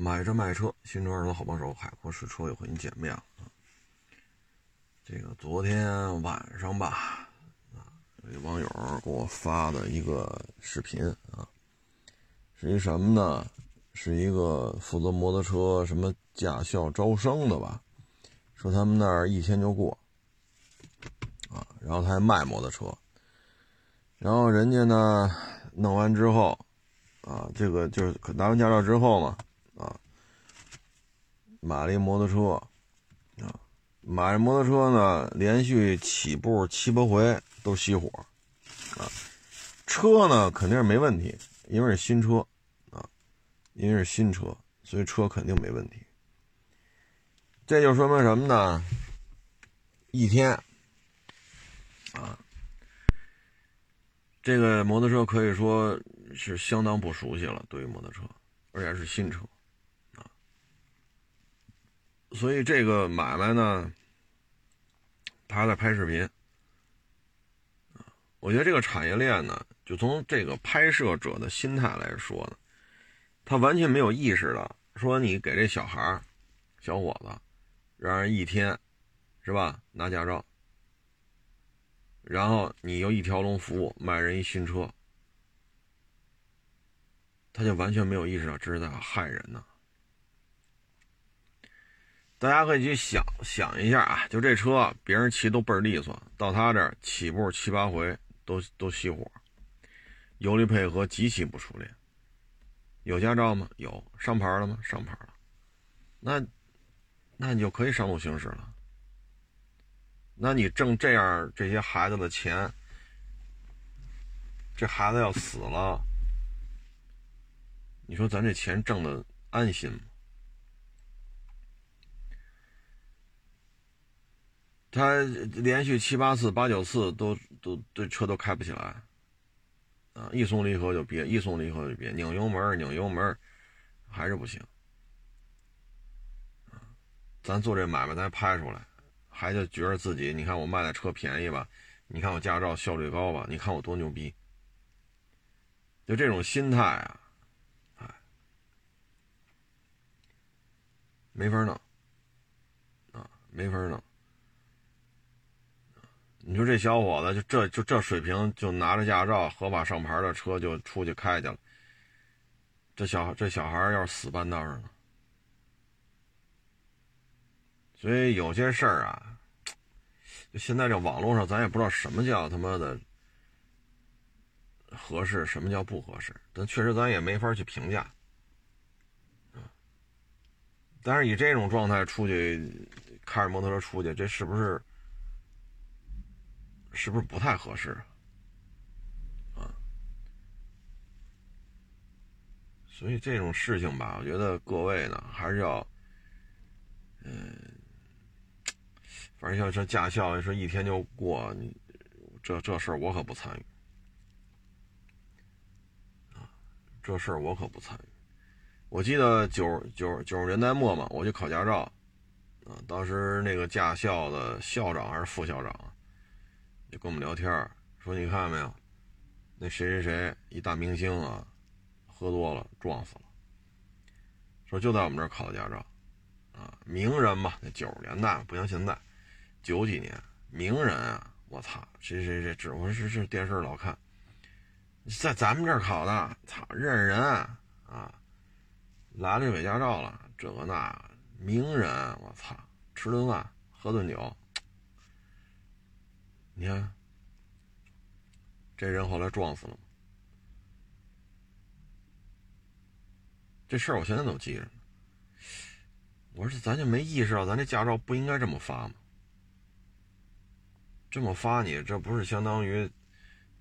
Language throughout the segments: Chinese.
买车卖车，新车二手好帮手，海阔试车又和你见面了啊。这个昨天晚上吧，啊，有网友给我发的一个视频啊，是一什么呢？是一个负责摩托车什么驾校招生的吧？说他们那儿一天就过，啊，然后他还卖摩托车，然后人家呢弄完之后，啊，这个就是拿完驾照之后嘛。啊，买了一摩托车，啊，买摩托车呢，连续起步七八回都熄火，啊，车呢肯定是没问题，因为是新车，啊，因为是新车，所以车肯定没问题。这就说明什么呢？一天，啊，这个摩托车可以说是相当不熟悉了，对于摩托车，而且是新车。所以这个买卖呢，他在拍视频。我觉得这个产业链呢，就从这个拍摄者的心态来说呢，他完全没有意识到，说你给这小孩小伙子，让人一天，是吧？拿驾照，然后你又一条龙服务卖人一新车，他就完全没有意识到这是在害人呢。大家可以去想想一下啊，就这车，别人骑都倍儿利索，到他这起步七八回都都熄火，油离配合极其不熟练。有驾照吗？有，上牌了吗？上牌了。那，那你就可以上路行驶了。那你挣这样这些孩子的钱，这孩子要死了，你说咱这钱挣的安心吗？他连续七八次、八九次都都这车都开不起来，啊，一松离合就憋，一松离合就憋，拧油门拧油门还是不行，咱做这买卖，咱拍出来，还就觉得自己，你看我卖的车便宜吧，你看我驾照效率高吧，你看我多牛逼，就这种心态啊，哎，没法弄，啊，没法弄。你说这小伙子就这就这水平，就拿着驾照合法上牌的车就出去开去了。这小这小孩要是死半道上了，所以有些事儿啊，就现在这网络上，咱也不知道什么叫他妈的合适，什么叫不合适。但确实咱也没法去评价。但是以这种状态出去开着摩托车出去，这是不是？是不是不太合适啊？所以这种事情吧，我觉得各位呢还是要，嗯，反正像这驾校，说一天就过，这这事儿我可不参与啊，这事儿我可不参与。我记得九九九十年代末嘛，我去考驾照啊，当时那个驾校的校长还是副校长。就跟我们聊天说你看没有，那谁谁谁一大明星啊，喝多了撞死了。说就在我们这儿考的驾照，啊，名人嘛，那九十年代不像现在，九几年名人啊，我操，谁谁谁，只不过是是电视老看，在咱们这儿考的，操，认识人啊，来了就给驾照了，这个那名人，我操，吃顿饭喝顿酒。你看，这人后来撞死了吗？这事儿我现在都记着。我说咱就没意识到，咱这驾照不应该这么发吗？这么发你，这不是相当于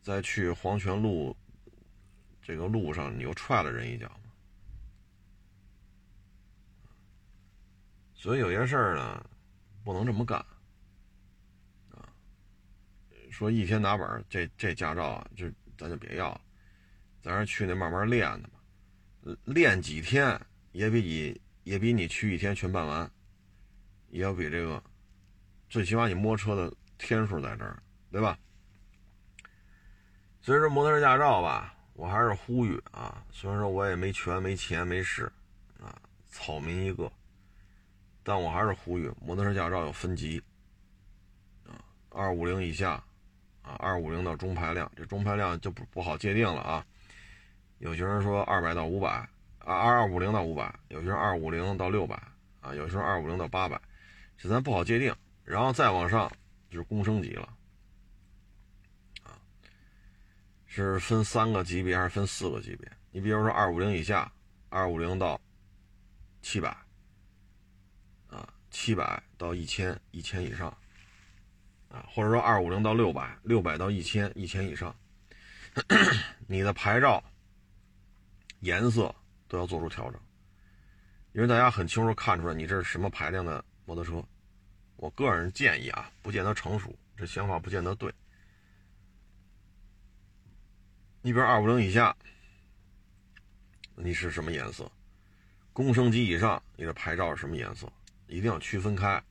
在去黄泉路这个路上，你又踹了人一脚吗？所以有些事儿呢，不能这么干。说一天拿本这这驾照啊，就咱就别要了，咱是去那慢慢练的嘛。练几天也比你也比你去一天全办完，也要比这个，最起码你摸车的天数在这儿，对吧？所以说摩托车驾照吧，我还是呼吁啊，虽然说我也没权没钱没势啊，草民一个。但我还是呼吁，摩托车驾照要分级，啊，二五零以下，啊，二五零到中排量，这中排量就不不好界定了啊。有些人说二百到五百，啊，二二五零到五百，有些人二五零到六百，啊，有些人二五零到八百，这咱不好界定。然后再往上就是公升级了，啊，是分三个级别还是分四个级别？你比如说二五零以下，二五零到七百。啊七百到一千，一千以上，啊，或者说二五零到六百，六百到一千，一千以上，你的牌照颜色都要做出调整，因为大家很清楚看出来你这是什么排量的摩托车。我个人建议啊，不见得成熟，这想法不见得对。你比如二五零以下，你是什么颜色？公升级以上，你的牌照是什么颜色？一定要区分开，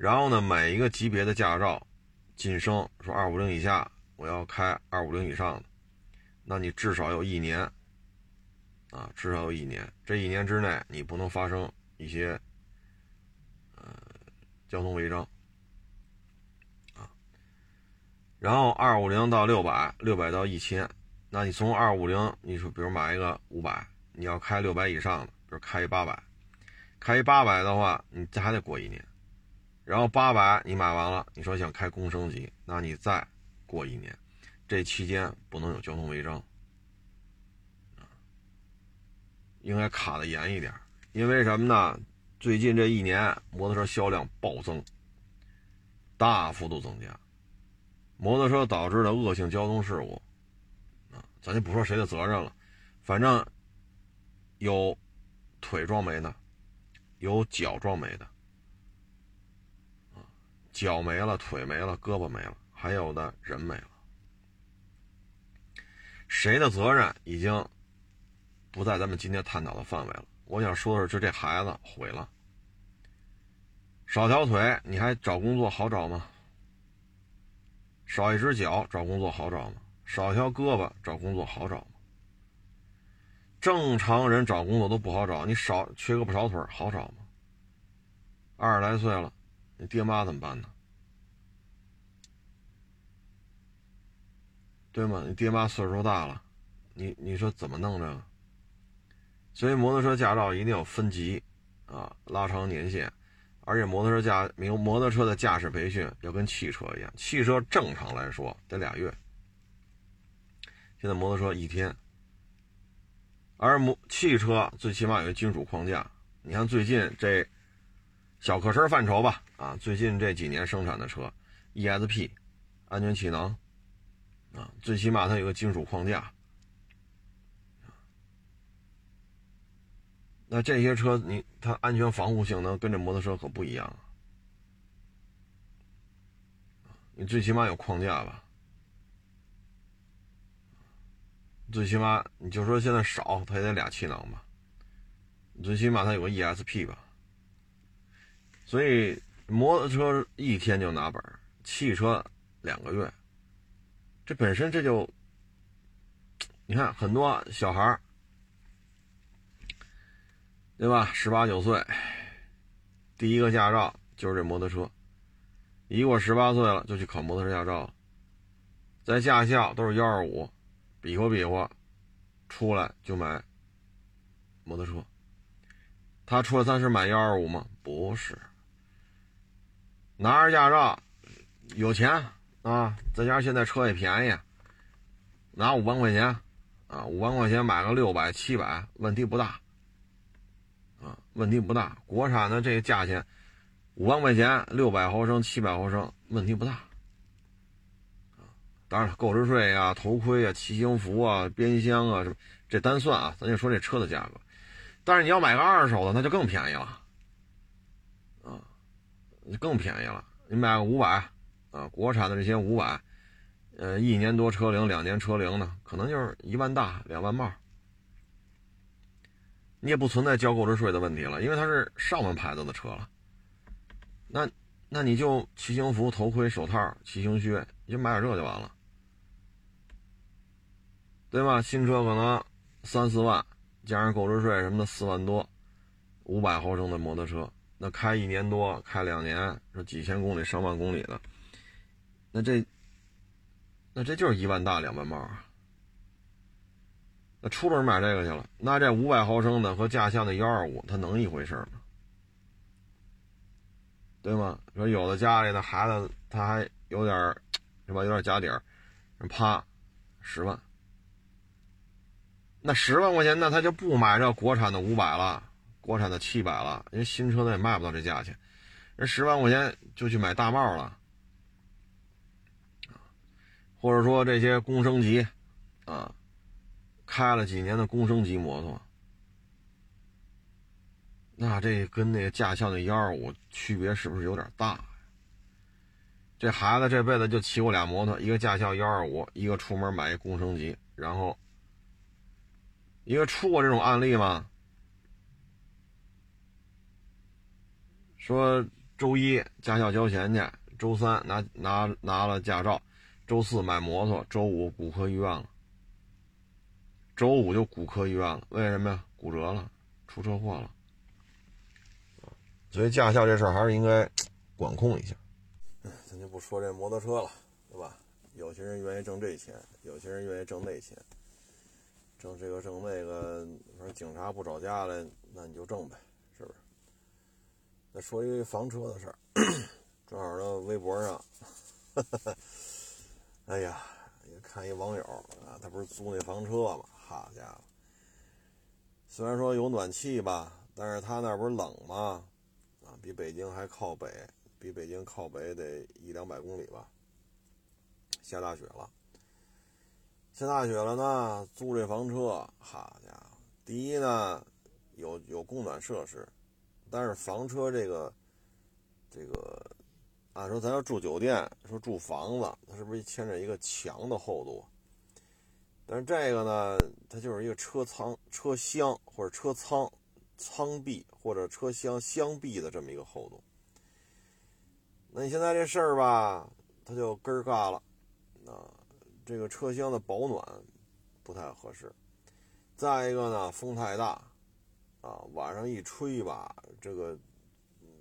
然后呢，每一个级别的驾照晋升，说二五零以下我要开二五零以上的，那你至少有一年，啊，至少有一年，这一年之内你不能发生一些呃交通违章，啊，然后二五零到六百，六百到一千，那你从二五零，你说比如买一个五百，你要开六百以上的，比如开一八百。开一八百的话，你这还得过一年，然后八百你买完了，你说想开工升级，那你再过一年，这期间不能有交通违章，应该卡的严一点，因为什么呢？最近这一年摩托车销量暴增，大幅度增加，摩托车导致的恶性交通事故，啊，咱就不说谁的责任了，反正有腿撞没的。有脚撞没的，脚没了，腿没了，胳膊没了，还有的人没了。谁的责任已经不在咱们今天探讨的范围了。我想说的是，就这孩子毁了，少条腿你还找工作好找吗？少一只脚找工作好找吗？少条胳膊找工作好找吗？正常人找工作都不好找，你少缺个不少腿好找吗？二十来岁了，你爹妈怎么办呢？对吗？你爹妈岁数大了，你你说怎么弄这个？所以摩托车驾照一定要分级啊，拉长年限，而且摩托车驾摩摩托车的驾驶培训要跟汽车一样，汽车正常来说得俩月，现在摩托车一天。而摩汽车最起码有个金属框架，你看最近这小客车范畴吧，啊，最近这几年生产的车，ESP，安全气囊，啊，最起码它有个金属框架，那这些车你它安全防护性能跟这摩托车可不一样啊，你最起码有框架吧。最起码你就说现在少，它也得俩气囊吧。最起码它有个 ESP 吧。所以摩托车一天就拿本，汽车两个月。这本身这就，你看很多小孩对吧？十八九岁，第一个驾照就是这摩托车。一过十八岁了就去考摩托车驾照，在驾校都是幺二五。比划比划，出来就买摩托车。他出来咱是买幺二五吗？不是，拿着驾照，有钱啊，再加上现在车也便宜，拿五万块钱啊，五万块钱买个六百七百，问题不大啊，问题不大。国产的这个价钱，五万块钱六百毫升、七百毫升，问题不大。当然了，购置税啊、头盔啊、骑行服啊、边箱啊，这单算啊，咱就说这车的价格。但是你要买个二手的，那就更便宜了，更便宜了。你买个五百，啊，国产的这些五百，呃，一年多车龄、两年车龄的，可能就是一万大、两万冒。你也不存在交购置税的问题了，因为它是上万牌子的车了。那那你就骑行服、头盔、手套、骑行靴，你就买点这就完了。对吧？新车可能三四万，加上购置税什么的四万多，五百毫升的摩托车，那开一年多，开两年，说几千公里、上万公里的，那这，那这就是一万大两万八。那出门买这个去了，那这五百毫升的和驾校的幺二五，它能一回事吗？对吗？说有的家里的孩子他还有点是吧？有点家底儿，啪，十万。那十万块钱，那他就不买这国产的五百了，国产的七百了，人新车他也卖不到这价钱，人十万块钱就去买大帽了，或者说这些工升级，啊，开了几年的工升级摩托，那这跟那个驾校的幺二五区别是不是有点大？这孩子这辈子就骑过俩摩托，一个驾校幺二五，一个出门买一工升级，然后。因为出过这种案例吗？说周一驾校交钱去，周三拿拿拿了驾照，周四买摩托，周五骨科医院了。周五就骨科医院了，为什么呀？骨折了，出车祸了。所以驾校这事儿还是应该管控一下。咱就不说这摩托车了，对吧？有些人愿意挣这钱，有些人愿意挣那钱。挣这个挣那个，说警察不找家来，那你就挣呗，再说一房车的事儿，正好呢，微博上，哎呀，也看一网友啊，他不是租那房车嘛，好家伙，虽然说有暖气吧，但是他那不是冷吗？啊，比北京还靠北，比北京靠北得一两百公里吧，下大雪了。下大雪了呢，租这房车，好家伙！第一呢，有有供暖设施，但是房车这个这个，按说咱要住酒店，说住房子，它是不是牵着一个墙的厚度？但是这个呢，它就是一个车舱、车厢或者车舱舱壁或者车厢箱壁的这么一个厚度。那你现在这事儿吧，它就根儿嘎了，啊。这个车厢的保暖不太合适，再一个呢，风太大，啊，晚上一吹吧，这个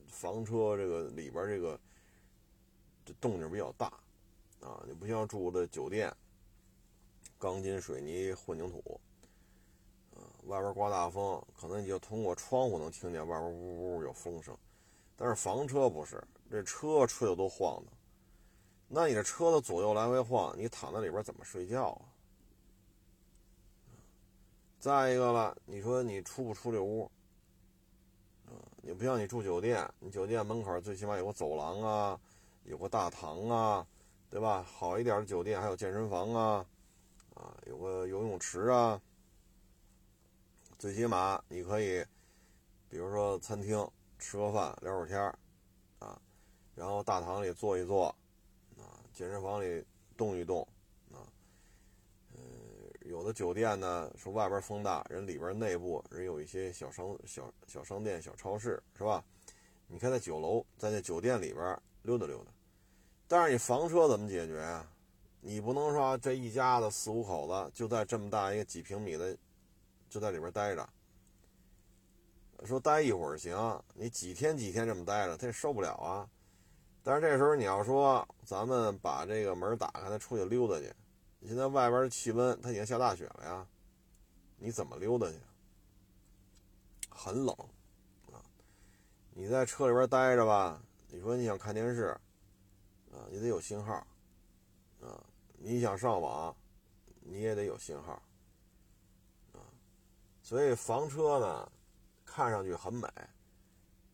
房车这个里边这个这动静比较大，啊，你不像住的酒店，钢筋水泥混凝土，啊，外边刮大风，可能你就通过窗户能听见外边呜呜有风声，但是房车不是，这车吹的都晃的。那你这车的左右来回晃，你躺在里边怎么睡觉啊？再一个了，你说你出不出这屋？你不像你住酒店，你酒店门口最起码有个走廊啊，有个大堂啊，对吧？好一点的酒店还有健身房啊，啊，有个游泳池啊，最起码你可以，比如说餐厅吃个饭聊会儿天啊，然后大堂里坐一坐。啊健身房里动一动，的酒店呢说外边风大，人里边内部人有一些小商小小商店、小超市，是吧？你看在酒楼，在那酒店里边溜达溜达。但是你房车怎么解决啊？你不能说这一家子四五口子就在这么大一个几平米的，就在里边待着。说待一会儿行，你几天几天这么待着，他也受不了啊。但是这时候你要说咱们把这个门打开，他出去溜达去。现在外边的气温，它已经下大雪了呀，你怎么溜达去？很冷啊！你在车里边待着吧，你说你想看电视啊，你得有信号啊；你想上网，你也得有信号啊。所以房车呢，看上去很美。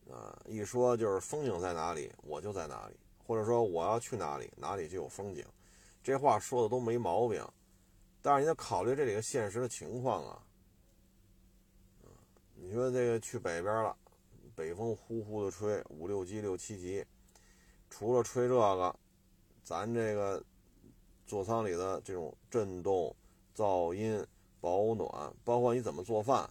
啊，一说就是风景在哪里，我就在哪里，或者说我要去哪里，哪里就有风景，这话说的都没毛病。但是你得考虑这里个现实的情况啊。你说这个去北边了，北风呼呼的吹，五六级、六七级，除了吹这个，咱这个座舱里的这种震动、噪音、保暖，包括你怎么做饭。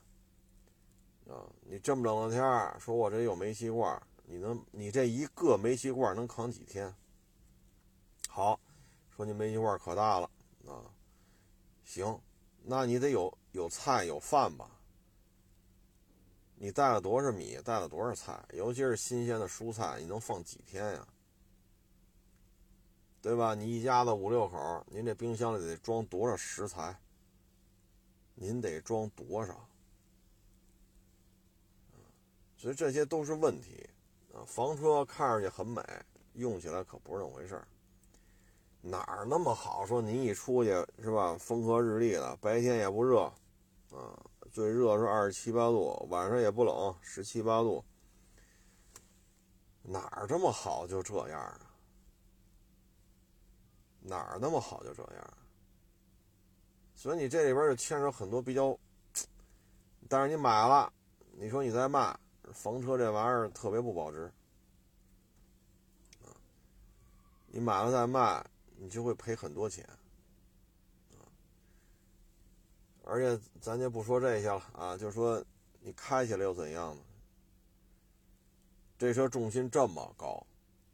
啊，你这么冷的天儿，说我这有煤气罐，你能，你这一个煤气罐能扛几天？好，说你煤气罐可大了啊，行，那你得有有菜有饭吧？你带了多少米，带了多少菜，尤其是新鲜的蔬菜，你能放几天呀？对吧？你一家子五六口，您这冰箱里得装多少食材？您得装多少？所以这些都是问题啊！房车看上去很美，用起来可不是那么回事儿。哪儿那么好？说您一出去是吧？风和日丽的，白天也不热，啊，最热是二十七八度，晚上也不冷，十七八度。哪儿这么好就这样啊？哪儿那么好就这样？所以你这里边就牵扯很多比较，但是你买了，你说你再卖。房车这玩意儿特别不保值，啊，你买了再卖，你就会赔很多钱，啊，而且咱就不说这些了啊，就说你开起来又怎样呢？这车重心这么高，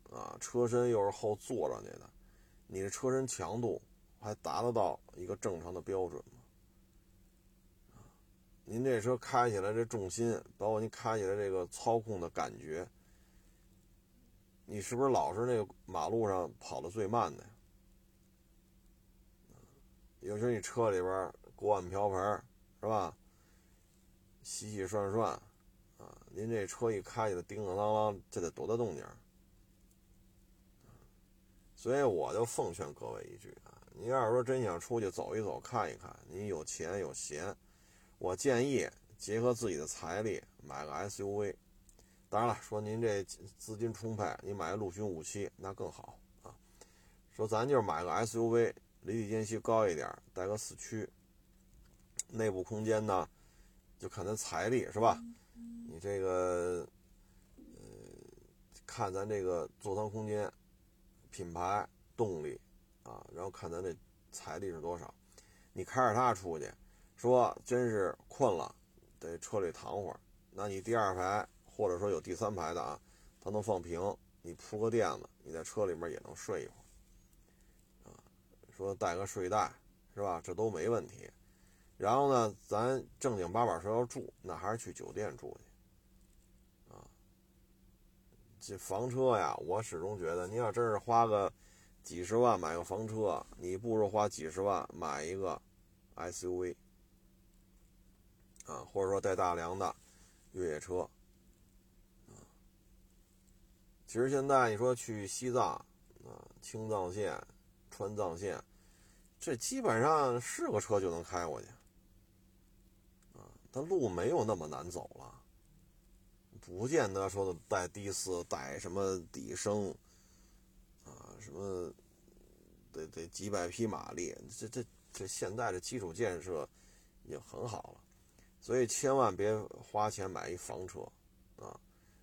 啊，车身又是后坐上去的，你的车身强度还达得到一个正常的标准吗？您这车开起来这重心，包括您开起来这个操控的感觉，你是不是老是那个马路上跑的最慢的呀？有时候你车里边锅碗瓢盆是吧，洗洗涮涮，啊，您这车一开起来叮叮当当，这得多大动静？所以我就奉劝各位一句啊，你要是说真想出去走一走、看一看，您有钱有闲。我建议结合自己的财力买个 SUV，当然了，说您这资金充沛，你买个陆巡五七那更好啊。说咱就是买个 SUV，离地间隙高一点，带个四驱，内部空间呢，就看咱财力是吧？你这个呃，看咱这个座舱空间、品牌、动力啊，然后看咱这财力是多少，你开着它出去。说真是困了，在车里躺会儿。那你第二排或者说有第三排的啊，它能放平，你铺个垫子，你在车里面也能睡一会儿。说带个睡袋是吧？这都没问题。然后呢，咱正经八百说要住，那还是去酒店住去。啊，这房车呀，我始终觉得，你要真是花个几十万买个房车，你不如花几十万买一个 SUV。啊，或者说带大梁的越野车，其实现在你说去西藏啊，青藏线、川藏线，这基本上是个车就能开过去，啊，它路没有那么难走了，不见得说的带低四、带什么底升，啊，什么得得几百匹马力，这这这现在的基础建设已经很好了。所以千万别花钱买一房车，啊！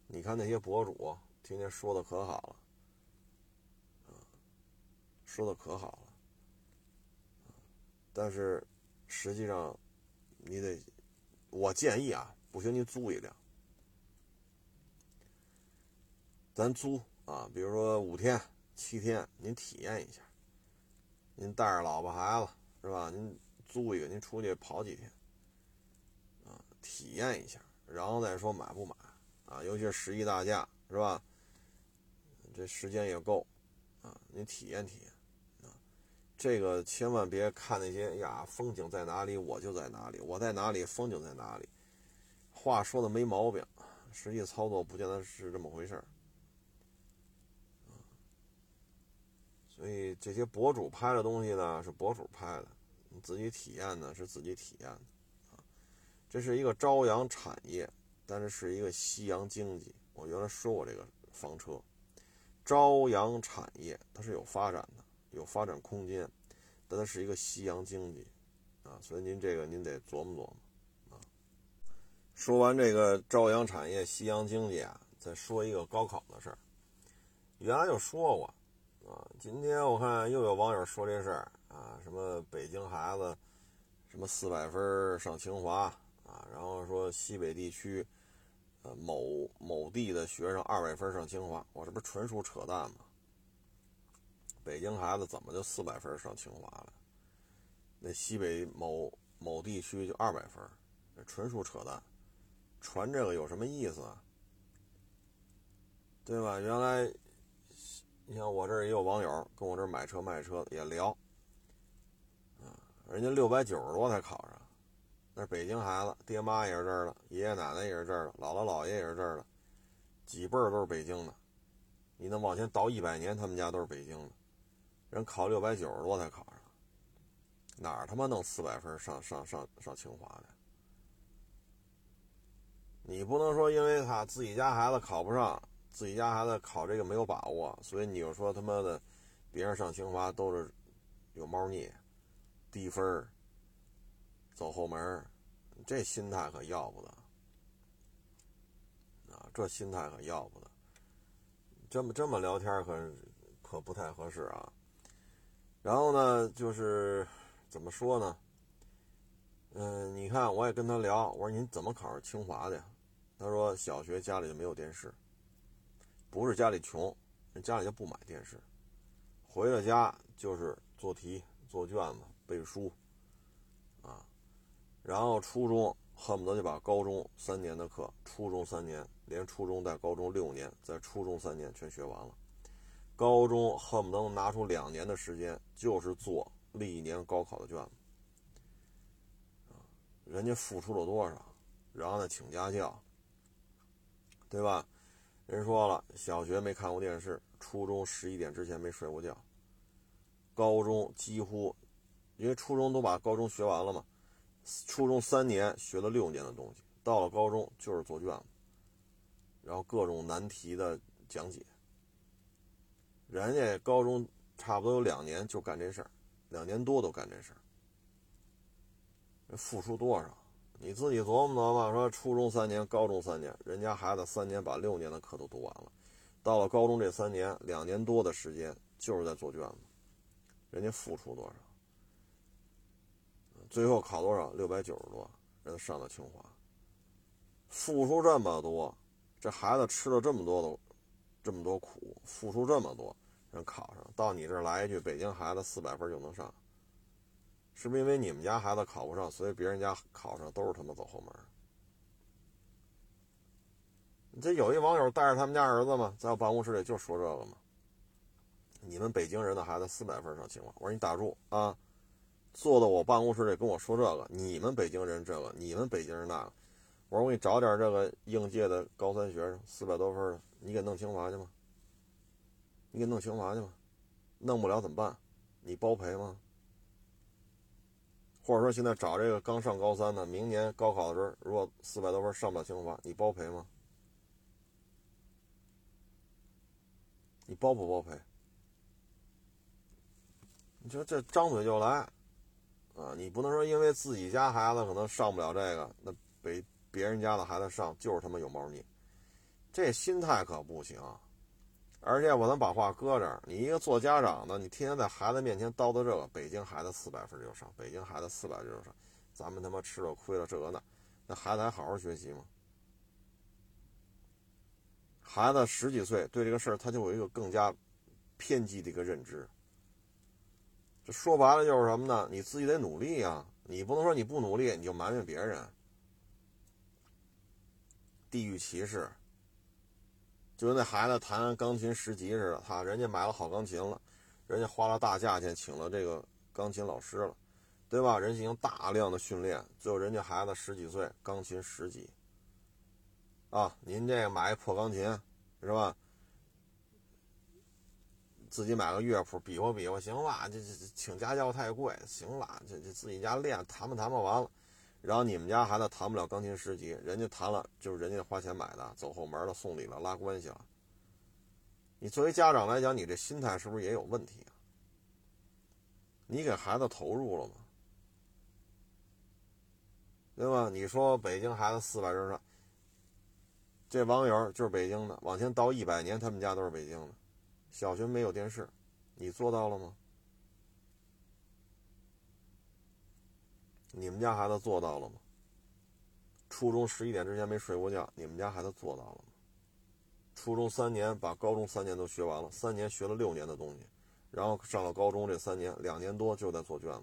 你看那些博主天天说的可好了，啊，说的可好了，但是实际上你得，我建议啊，不行您租一辆，咱租啊，比如说五天、七天，您体验一下，您带着老婆孩子是吧？您租一个，您出去跑几天。啊体验一下，然后再说买不买啊？尤其是十一大假是吧？这时间也够啊，你体验体验。这个千万别看那些呀，风景在哪里我就在哪里，我在哪里风景在哪里。话说的没毛病，实际操作不见得是这么回事儿所以这些博主拍的东西呢，是博主拍的，你自己体验呢，是自己体验的。这是一个朝阳产业，但是是一个夕阳经济。我原来说过这个房车，朝阳产业它是有发展的，有发展空间，但它是一个夕阳经济啊，所以您这个您得琢磨琢磨啊。说完这个朝阳产业、夕阳经济啊，再说一个高考的事儿。原来就说过啊，今天我看又有网友说这事儿啊，什么北京孩子什么四百分上清华。啊，然后说西北地区，呃，某某地的学生二百分上清华，我这不纯属扯淡吗？北京孩子怎么就四百分上清华了？那西北某某地区就二百分，这纯属扯淡，传这个有什么意思啊？对吧？原来，你像我这儿也有网友跟我这儿买车卖车也聊，啊，人家六百九十多才考上，那是北京孩子，爹妈也是这儿的，爷爷奶奶也是这儿的，姥姥姥爷也是这儿的，几辈儿都是北京的。你能往前倒一百年，他们家都是北京的，人考六百九十多才考上，哪儿他妈弄四百分上上上上清华的？你不能说因为他自己家孩子考不上。自己家孩子考这个没有把握，所以你就说他妈的，别人上清华都是有猫腻、低分走后门这心态可要不得啊！这心态可要不得。这么这么聊天可可不太合适啊。然后呢，就是怎么说呢？嗯，你看我也跟他聊，我说您怎么考上清华的呀？他说小学家里就没有电视。不是家里穷，人家里就不买电视，回了家就是做题、做卷子、背书，啊，然后初中恨不得就把高中三年的课，初中三年连初中带高中六年，在初中三年全学完了，高中恨不得能拿出两年的时间，就是做历年高考的卷子，人家付出了多少，然后呢请家教，对吧？人说了，小学没看过电视，初中十一点之前没睡过觉，高中几乎，因为初中都把高中学完了嘛，初中三年学了六年的东西，到了高中就是做卷子，然后各种难题的讲解。人家高中差不多有两年就干这事儿，两年多都干这事儿，付出多少？你自己琢磨琢磨，说初中三年，高中三年，人家孩子三年把六年的课都读完了，到了高中这三年，两年多的时间就是在做卷子，人家付出多少？最后考多少？六百九十多，人上了清华。付出这么多，这孩子吃了这么多的，这么多苦，付出这么多，人考上，到你这儿来一句，北京孩子四百分就能上。是不是因为你们家孩子考不上，所以别人家考上都是他妈走后门？这有一网友带着他们家儿子嘛，在我办公室里就说这个嘛。你们北京人的孩子四百分上清华，我说你打住啊！坐到我办公室里跟我说这个，你们北京人这个，你们北京人那个，我说我给你找点这个应届的高三学生，四百多分的，你给弄清华去吗？你给弄清华去吗？弄不了怎么办？你包赔吗？或者说现在找这个刚上高三的，明年高考的时候，如果四百多分上不了清华，你包赔吗？你包不包赔？你说这张嘴就来，啊，你不能说因为自己家孩子可能上不了这个，那北别人家的孩子上就是他妈有猫腻，这心态可不行。而且我能把话搁这儿，你一个做家长的，你天天在孩子面前叨叨这个，北京孩子四百分就上，北京孩子四百分就上，咱们他妈吃了亏了这个那，那孩子还好好学习吗？孩子十几岁，对这个事儿他就有一个更加偏激的一个认知。这说白了就是什么呢？你自己得努力呀，你不能说你不努力你就埋怨别人，地域歧视。就跟那孩子弹钢琴十级似的，他人家买了好钢琴了，人家花了大价钱请了这个钢琴老师了，对吧？人进行大量的训练，最后人家孩子十几岁，钢琴十级。啊，您这个买一破钢琴是吧？自己买个乐谱比划比划，行了，这这请家教太贵，行了，这这自己家练弹吧弹吧完了。然后你们家孩子弹不了钢琴十级，人家弹了就是人家花钱买的，走后门了，送礼了，拉关系了。你作为家长来讲，你这心态是不是也有问题啊？你给孩子投入了吗？对吧？你说北京孩子四百人上，这网友就是北京的，往前倒一百年，他们家都是北京的，小学没有电视，你做到了吗？你们家孩子做到了吗？初中十一点之前没睡过觉，你们家孩子做到了吗？初中三年把高中三年都学完了，三年学了六年的东西，然后上了高中这三年两年多就在做卷子，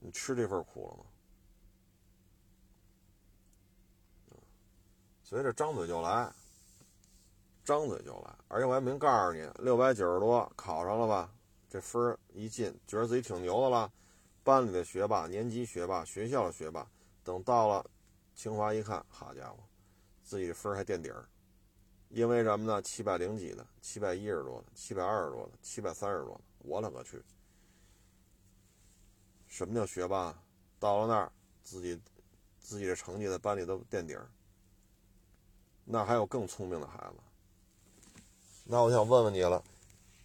你吃这份苦了吗？所以这张嘴就来，张嘴就来。而且我还明告诉你，六百九十多考上了吧？这分一进，觉得自己挺牛的了。班里的学霸、年级学霸、学校的学霸，等到了清华一看，好家伙，自己的分还垫底儿。因为什么呢？七百零几的，七百一十多的，七百二十多的，七百三十多的，我勒个去！什么叫学霸？到了那儿，自己自己的成绩在班里都垫底儿。那还有更聪明的孩子。那我想问问你了，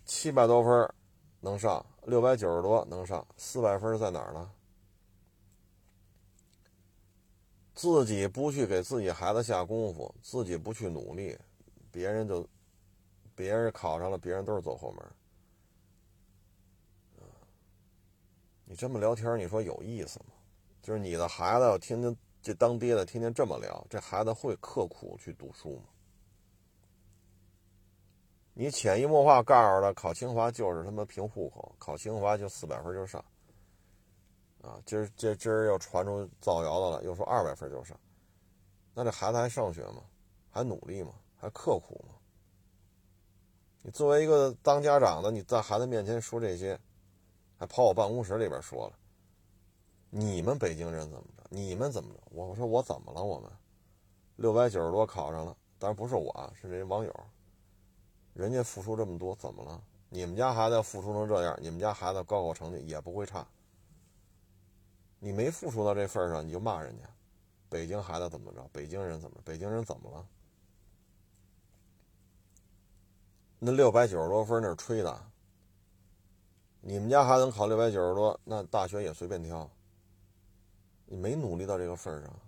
七百多分能上？六百九十多能上，四百分在哪儿呢？自己不去给自己孩子下功夫，自己不去努力，别人就，别人考上了，别人都是走后门。你这么聊天，你说有意思吗？就是你的孩子要天天这当爹的天天这么聊，这孩子会刻苦去读书吗？你潜移默化告诉他，考清华就是他妈凭户口，考清华就四百分就上。啊，今儿这今儿又传出造谣的了，又说二百分就上。那这孩子还上学吗？还努力吗？还刻苦吗？你作为一个当家长的，你在孩子面前说这些，还跑我办公室里边说了，你们北京人怎么着？你们怎么着？我说我怎么了？我们六百九十多考上了，当然不是我，是这网友。人家付出这么多，怎么了？你们家孩子要付出成这样，你们家孩子高考成绩也不会差。你没付出到这份上，你就骂人家，北京孩子怎么着？北京人怎么？北京人怎么了？那六百九十多分那是吹的。你们家孩子能考六百九十多，那大学也随便挑。你没努力到这个份上，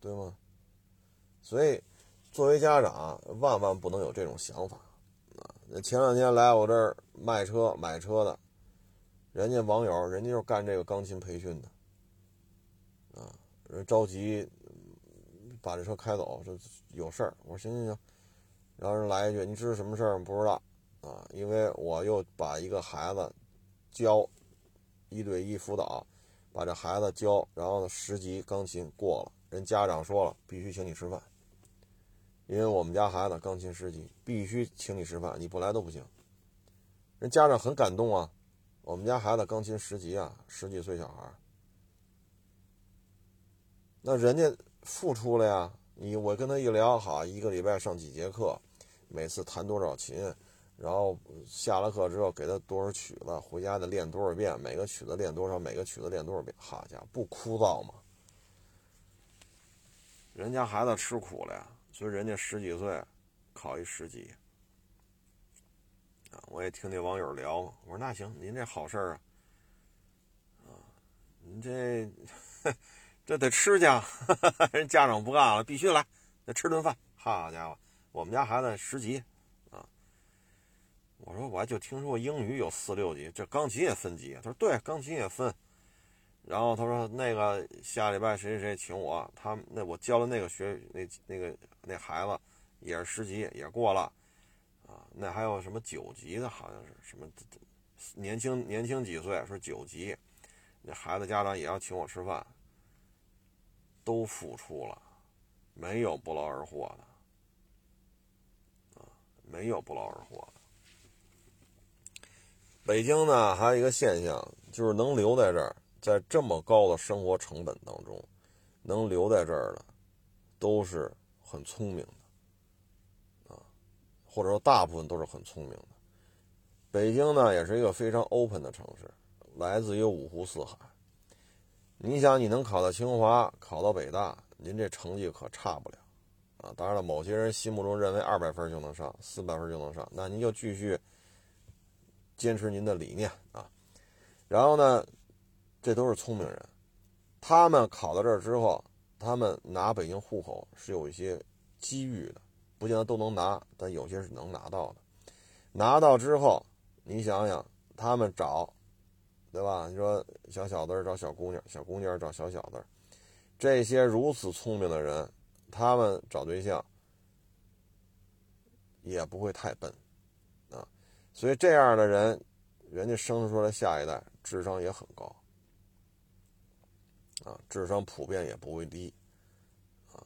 对吗？所以。作为家长，万万不能有这种想法啊！那前两天来我这儿卖车、买车的，人家网友，人家就是干这个钢琴培训的，啊，人着急把这车开走，这有事儿。我说行行行，然后人来一句：“你知道什么事儿吗？”不知道啊，因为我又把一个孩子教一对一辅导，把这孩子教，然后呢十级钢琴过了，人家长说了，必须请你吃饭。因为我们家孩子钢琴十级，必须请你吃饭，你不来都不行。人家长很感动啊，我们家孩子钢琴十级啊，十几岁小孩那人家付出了呀。你我跟他一聊，好，一个礼拜上几节课，每次弹多少琴，然后下了课之后给他多少曲子，回家得练多少遍，每个曲子练多少，每个曲子练多少遍，好家伙，不枯燥吗？人家孩子吃苦了呀。所以人家十几岁，考一十级，啊，我也听那网友聊，我说那行，您这好事儿啊，啊，您这这得吃去，人家长不干了，必须来，得吃顿饭。好家伙，我们家孩子十级，啊，我说我还就听说过英语有四六级，这钢琴也分级他说对，钢琴也分。然后他说那个下礼拜谁谁谁请我，他那我教的那个学那那个。那孩子也是十级，也过了，啊，那还有什么九级的，好像是什么年轻年轻几岁说九级，那孩子家长也要请我吃饭，都付出了，没有不劳而获的，啊，没有不劳而获的。北京呢，还有一个现象，就是能留在这儿，在这么高的生活成本当中，能留在这儿的，都是。很聪明的，啊，或者说大部分都是很聪明的。北京呢，也是一个非常 open 的城市，来自于五湖四海。你想，你能考到清华，考到北大，您这成绩可差不了，啊。当然了，某些人心目中认为二百分就能上，四百分就能上，那您就继续坚持您的理念啊。然后呢，这都是聪明人，他们考到这儿之后。他们拿北京户口是有一些机遇的，不见得都能拿，但有些是能拿到的。拿到之后，你想想，他们找，对吧？你说小小子找小姑娘，小姑娘找小小子，这些如此聪明的人，他们找对象也不会太笨啊。所以这样的人，人家生出来下一代智商也很高。啊，智商普遍也不会低，啊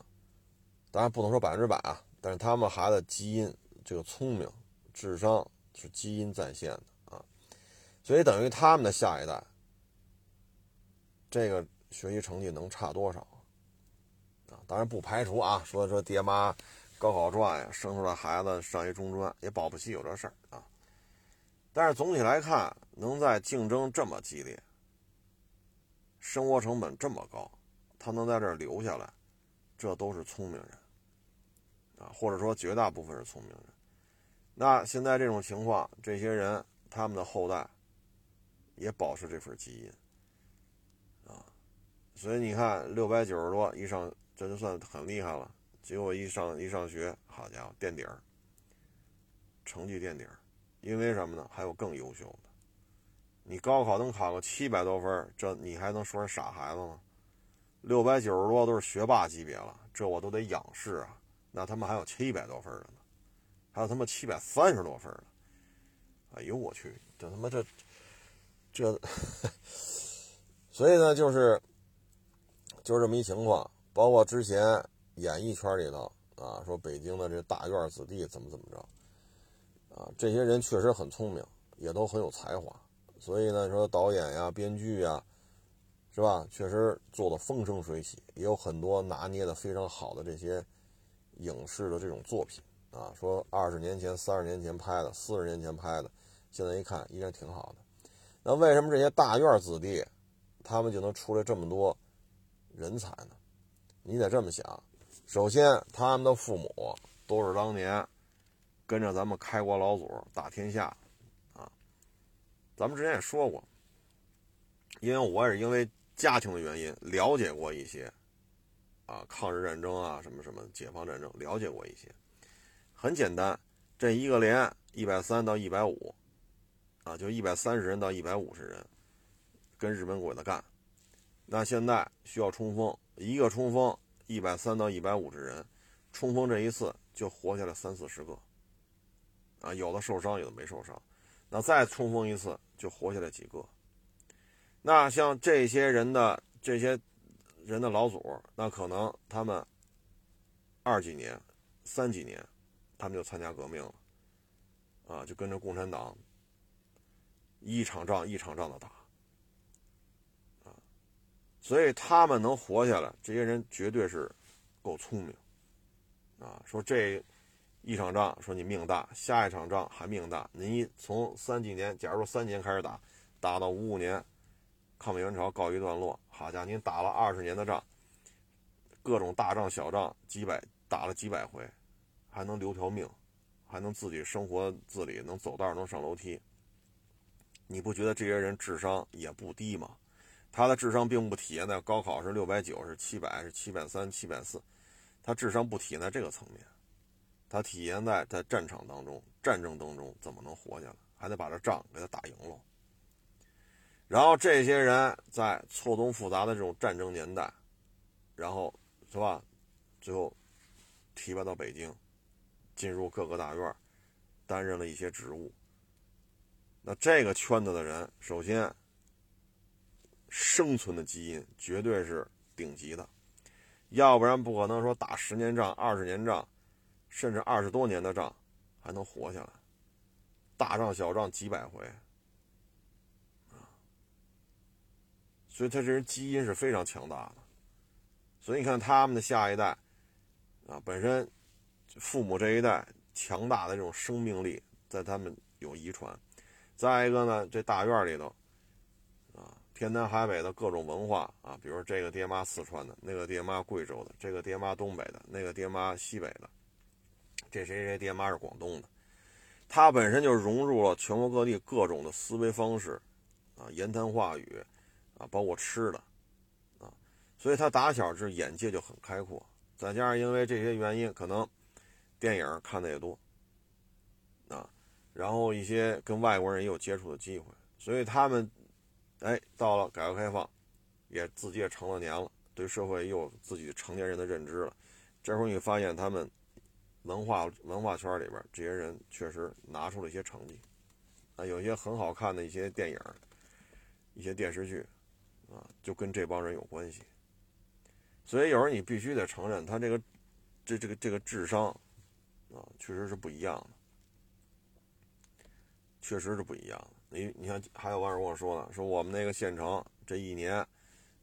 当然不能说百分之百啊，但是他们孩子基因这个聪明、智商是基因在线的啊，所以等于他们的下一代，这个学习成绩能差多少啊？当然不排除啊，说说爹妈高考状元生出来孩子上一中专，也保不齐有这事儿啊。但是总体来看，能在竞争这么激烈。生活成本这么高，他能在这儿留下来，这都是聪明人啊，或者说绝大部分是聪明人。那现在这种情况，这些人他们的后代也保持这份基因啊，所以你看，六百九十多一上，这就算很厉害了。结果一上一上学，好家伙，垫底儿，成绩垫底儿，因为什么呢？还有更优秀的。你高考能考个七百多分，这你还能说是傻孩子吗？六百九十多都是学霸级别了，这我都得仰视啊。那他妈还有七百多分的呢，还有他妈七百三十多分的。哎呦我去，这他妈这这，所以呢，就是就是这么一情况。包括之前演艺圈里头啊，说北京的这大院子弟怎么怎么着啊，这些人确实很聪明，也都很有才华。所以呢，说导演呀、编剧呀，是吧？确实做的风生水起，也有很多拿捏的非常好的这些影视的这种作品啊。说二十年前、三十年前拍的、四十年前拍的，现在一看依然挺好的。那为什么这些大院子弟，他们就能出来这么多人才呢？你得这么想：首先，他们的父母都是当年跟着咱们开国老祖打天下。咱们之前也说过，因为我也是因为家庭的原因了解过一些，啊，抗日战争啊，什么什么解放战争了解过一些。很简单，这一个连一百三到一百五，啊，就一百三十人到一百五十人，跟日本鬼子干。那现在需要冲锋，一个冲锋一百三到一百五十人，冲锋这一次就活下来三四十个，啊，有的受伤，有的没受伤。那再冲锋一次，就活下来几个。那像这些人的这些人的老祖，那可能他们二几年、三几年，他们就参加革命了，啊，就跟着共产党一场仗一场仗的打，啊，所以他们能活下来，这些人绝对是够聪明，啊，说这。一场仗，说你命大；下一场仗还命大。你从三几年，假如三年开始打，打到五五年，抗美援朝告一段落。好家伙，您打了二十年的仗，各种大仗小仗几百，打了几百回，还能留条命，还能自己生活自理，能走道，能上楼梯。你不觉得这些人智商也不低吗？他的智商并不体现在高考是六百九，是七百，是七百三、七百四，他智商不体现在这个层面。他体现在在战场当中，战争当中怎么能活下来？还得把这仗给他打赢了。然后这些人在错综复杂的这种战争年代，然后是吧？最后提拔到北京，进入各个大院，担任了一些职务。那这个圈子的人，首先生存的基因绝对是顶级的，要不然不可能说打十年仗、二十年仗。甚至二十多年的仗还能活下来，大仗小仗几百回啊！所以他这人基因是非常强大的。所以你看他们的下一代啊，本身父母这一代强大的这种生命力在他们有遗传。再一个呢，这大院里头啊，天南海北的各种文化啊，比如这个爹妈四川的，那个爹妈贵州的，这个爹妈东北的，那个爹妈西北的。这谁谁爹妈是广东的，他本身就融入了全国各地各种的思维方式，啊，言谈话语，啊，包括吃的，啊，所以他打小是眼界就很开阔。再加上因为这些原因，可能电影看的也多，啊，然后一些跟外国人也有接触的机会，所以他们，哎，到了改革开放，也自己也成了年了，对社会也有自己成年人的认知了。这会儿你发现他们。文化文化圈里边，这些人确实拿出了一些成绩，啊，有一些很好看的一些电影、一些电视剧，啊，就跟这帮人有关系。所以有时候你必须得承认，他这个这这个这个智商啊，确实是不一样的，确实是不一样的。你你看，还有网友跟我说呢，说我们那个县城这一年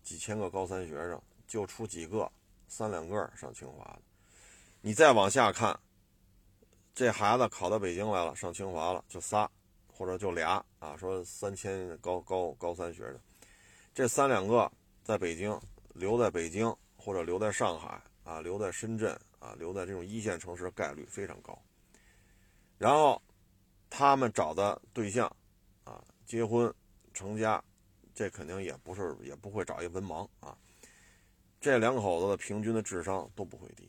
几千个高三学生，就出几个三两个上清华的。你再往下看，这孩子考到北京来了，上清华了，就仨或者就俩啊。说三千高高高三学生，这三两个在北京留在北京，或者留在上海啊，留在深圳啊，留在这种一线城市概率非常高。然后他们找的对象啊。结婚成家，这肯定也不是，也不会找一文盲啊。这两口子的平均的智商都不会低。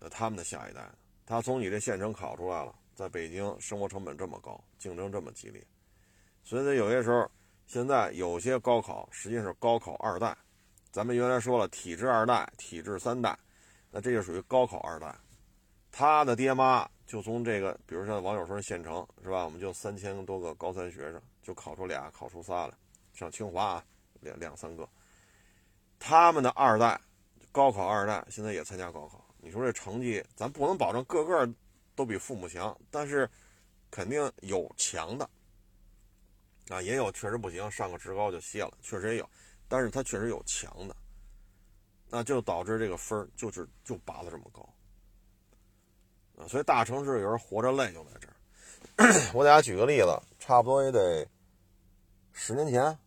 那他们的下一代，他从你这县城考出来了，在北京生活成本这么高，竞争这么激烈，所以呢，有些时候，现在有些高考实际上是高考二代。咱们原来说了，体制二代、体制三代，那这就属于高考二代。他的爹妈就从这个，比如像网友说的县城是吧？我们就三千多个高三学生。就考出俩，考出仨来，上清华啊，两两三个。他们的二代，高考二代现在也参加高考。你说这成绩，咱不能保证个个都比父母强，但是肯定有强的啊，也有确实不行，上个职高就歇了，确实也有。但是他确实有强的，那就导致这个分就是就拔的这么高啊。所以大城市有人活着累就在这儿。我给大家举个例子，差不多也得十年前，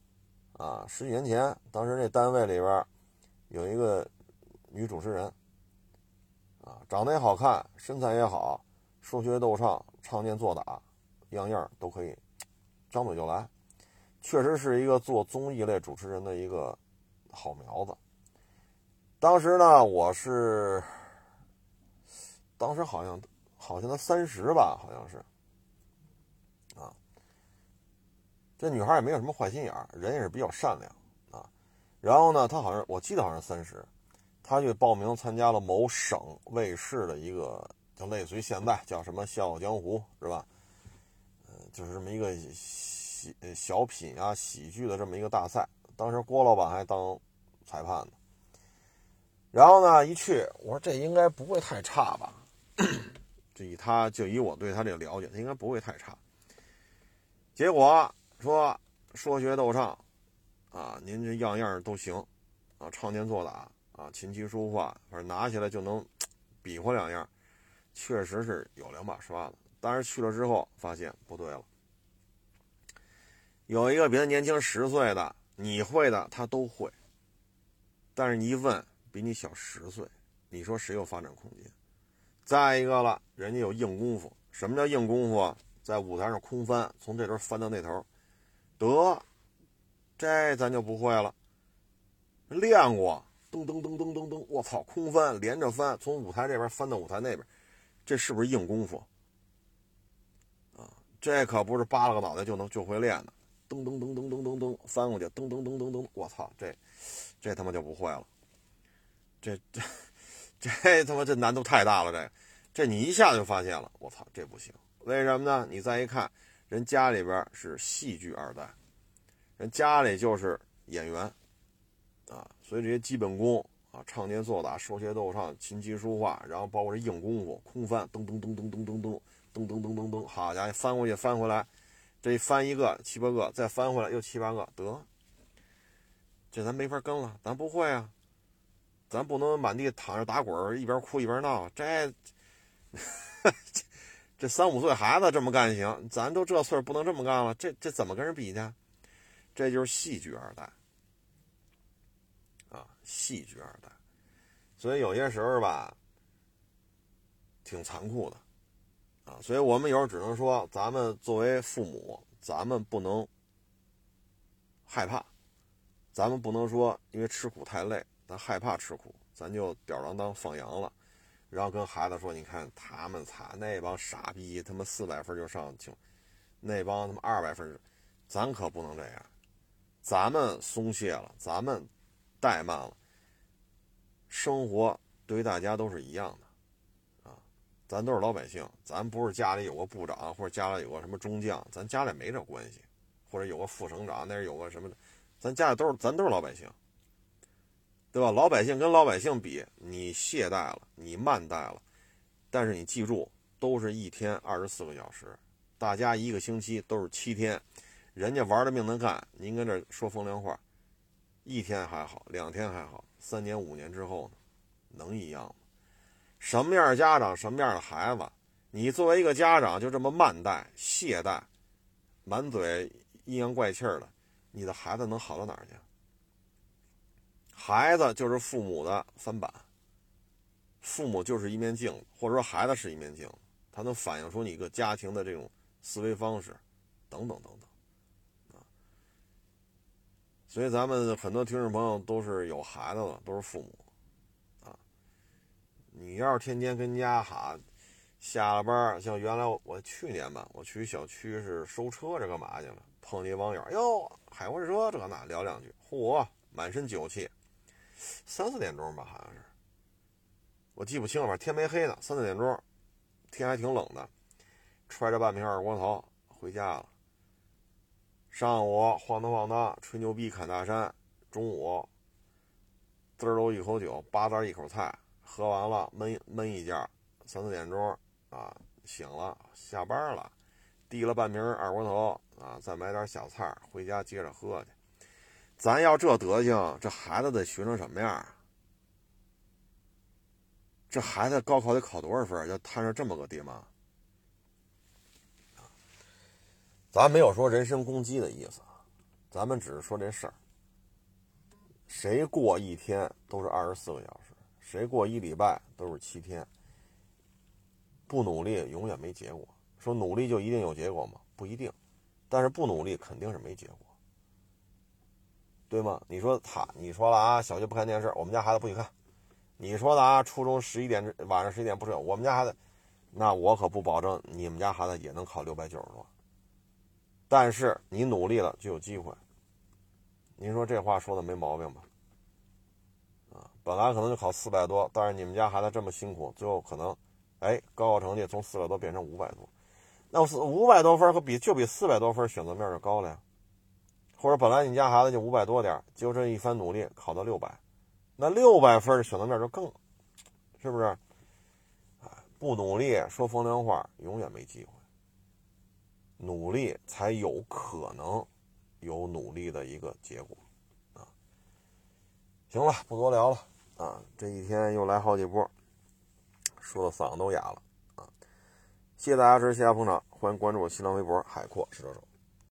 啊，十几年前，当时那单位里边有一个女主持人，啊，长得也好看，身材也好，说学逗唱，唱念做打，样样都可以，张嘴就来，确实是一个做综艺类主持人的一个好苗子。当时呢，我是，当时好像好像他三十吧，好像是。啊这女孩也没有什么坏心眼，人也是比较善良啊。然后呢，她好像我记得好像三十，他就报名参加了某省卫视的一个，就类似于现在叫什么《笑傲江湖》是吧？呃，就是这么一个喜小品啊喜剧的这么一个大赛。当时郭老板还当裁判呢。然后呢，一去我说这应该不会太差吧？这以他就以我对他这个了解，他应该不会太差。结果。说说学逗唱，啊，您这样样都行，啊，唱念做打，啊，琴棋书画，反正拿起来就能比划两样，确实是有两把刷子。但是去了之后发现不对了，有一个比他年轻十岁的，你会的他都会，但是你一问比你小十岁，你说谁有发展空间？再一个了，人家有硬功夫，什么叫硬功夫啊？在舞台上空翻，从这头翻到那头。得，这咱就不会了。练过，噔噔噔噔噔噔，我操，空翻连着翻，从舞台这边翻到舞台那边，这是不是硬功夫？啊，这可不是扒拉个脑袋就能就会练的。噔噔噔噔噔噔噔，翻过去，噔噔噔噔噔，我操，这这他妈就不会了。这这这他妈这难度太大了，这这你一下就发现了，我操，这不行。为什么呢？你再一看。人家里边是戏剧二代，人家里就是演员，啊，所以这些基本功啊，唱念做打、说学逗唱、琴棋书画，然后包括这硬功夫，空翻，噔噔噔噔噔噔噔噔噔噔噔噔，好家伙，翻过去翻回来，这翻一个七八个，再翻回来又七八个，得，这咱没法跟了，咱不会啊，咱不能满地躺着打滚，一边哭一边闹，这。这三五岁孩子这么干行，咱都这岁不能这么干了。这这怎么跟人比去？这就是戏剧二代，戏剧二代。所以有些时候吧，挺残酷的啊。所以我们有时候只能说，咱们作为父母，咱们不能害怕，咱们不能说因为吃苦太累，咱害怕吃苦，咱就吊儿郎当放羊了。然后跟孩子说：“你看他们惨，那帮傻逼，他妈四百分就上清，那帮他妈二百分，咱可不能这样。咱们松懈了，咱们怠慢了。生活对于大家都是一样的，啊，咱都是老百姓，咱不是家里有个部长或者家里有个什么中将，咱家里没这关系，或者有个副省长，那是有个什么的，咱家里都是咱都是老百姓。对吧？老百姓跟老百姓比，你懈怠了，你慢怠了，但是你记住，都是一天二十四个小时，大家一个星期都是七天，人家玩了命的干，您跟这说风凉话，一天还好，两天还好，三年五年之后呢，能一样吗？什么样的家长，什么样的孩子，你作为一个家长就这么慢待、懈怠，满嘴阴阳怪气的，你的孩子能好到哪儿去？孩子就是父母的翻版，父母就是一面镜子，或者说孩子是一面镜子，它能反映出你一个家庭的这种思维方式，等等等等，所以咱们很多听众朋友都是有孩子的，都是父母，啊，你要是天天跟家哈，下了班像原来我去年吧，我去小区是收车这干嘛去了，碰见网友，哟，海货车这那聊两句，嚯，满身酒气。三四点钟吧，好像是，我记不清了，反正天没黑呢。三四点钟，天还挺冷的，揣着半瓶二锅头回家了。上午晃荡晃荡，吹牛逼侃大山。中午，滋儿喽一口酒，八字一口菜，喝完了闷闷一觉。三四点钟啊，醒了，下班了，递了半瓶二锅头啊，再买点小菜，回家接着喝去。咱要这德行，这孩子得学成什么样？这孩子高考得考多少分？要摊上这么个爹妈？咱没有说人身攻击的意思，咱们只是说这事儿。谁过一天都是二十四个小时，谁过一礼拜都是七天。不努力永远没结果。说努力就一定有结果吗？不一定。但是不努力肯定是没结果。对吗？你说他，你说了啊，小学不看电视，我们家孩子不许看。你说的啊，初中十一点晚上十一点不睡，我们家孩子，那我可不保证你们家孩子也能考六百九十多。但是你努力了就有机会。您说这话说的没毛病吧？啊，本来可能就考四百多，但是你们家孩子这么辛苦，最后可能，哎，高考成绩从四百多变成五百多，那五百多分和比就比四百多分选择面就高了呀。或者本来你家孩子就五百多点就这一番努力考到六百，那六百分的选择面就更，是不是？啊不努力说风凉话，永远没机会。努力才有可能有努力的一个结果啊！行了，不多聊了啊！这一天又来好几波，说的嗓子都哑了啊！谢谢大家支持，谢谢捧场，欢迎关注我新浪微博海阔是车手。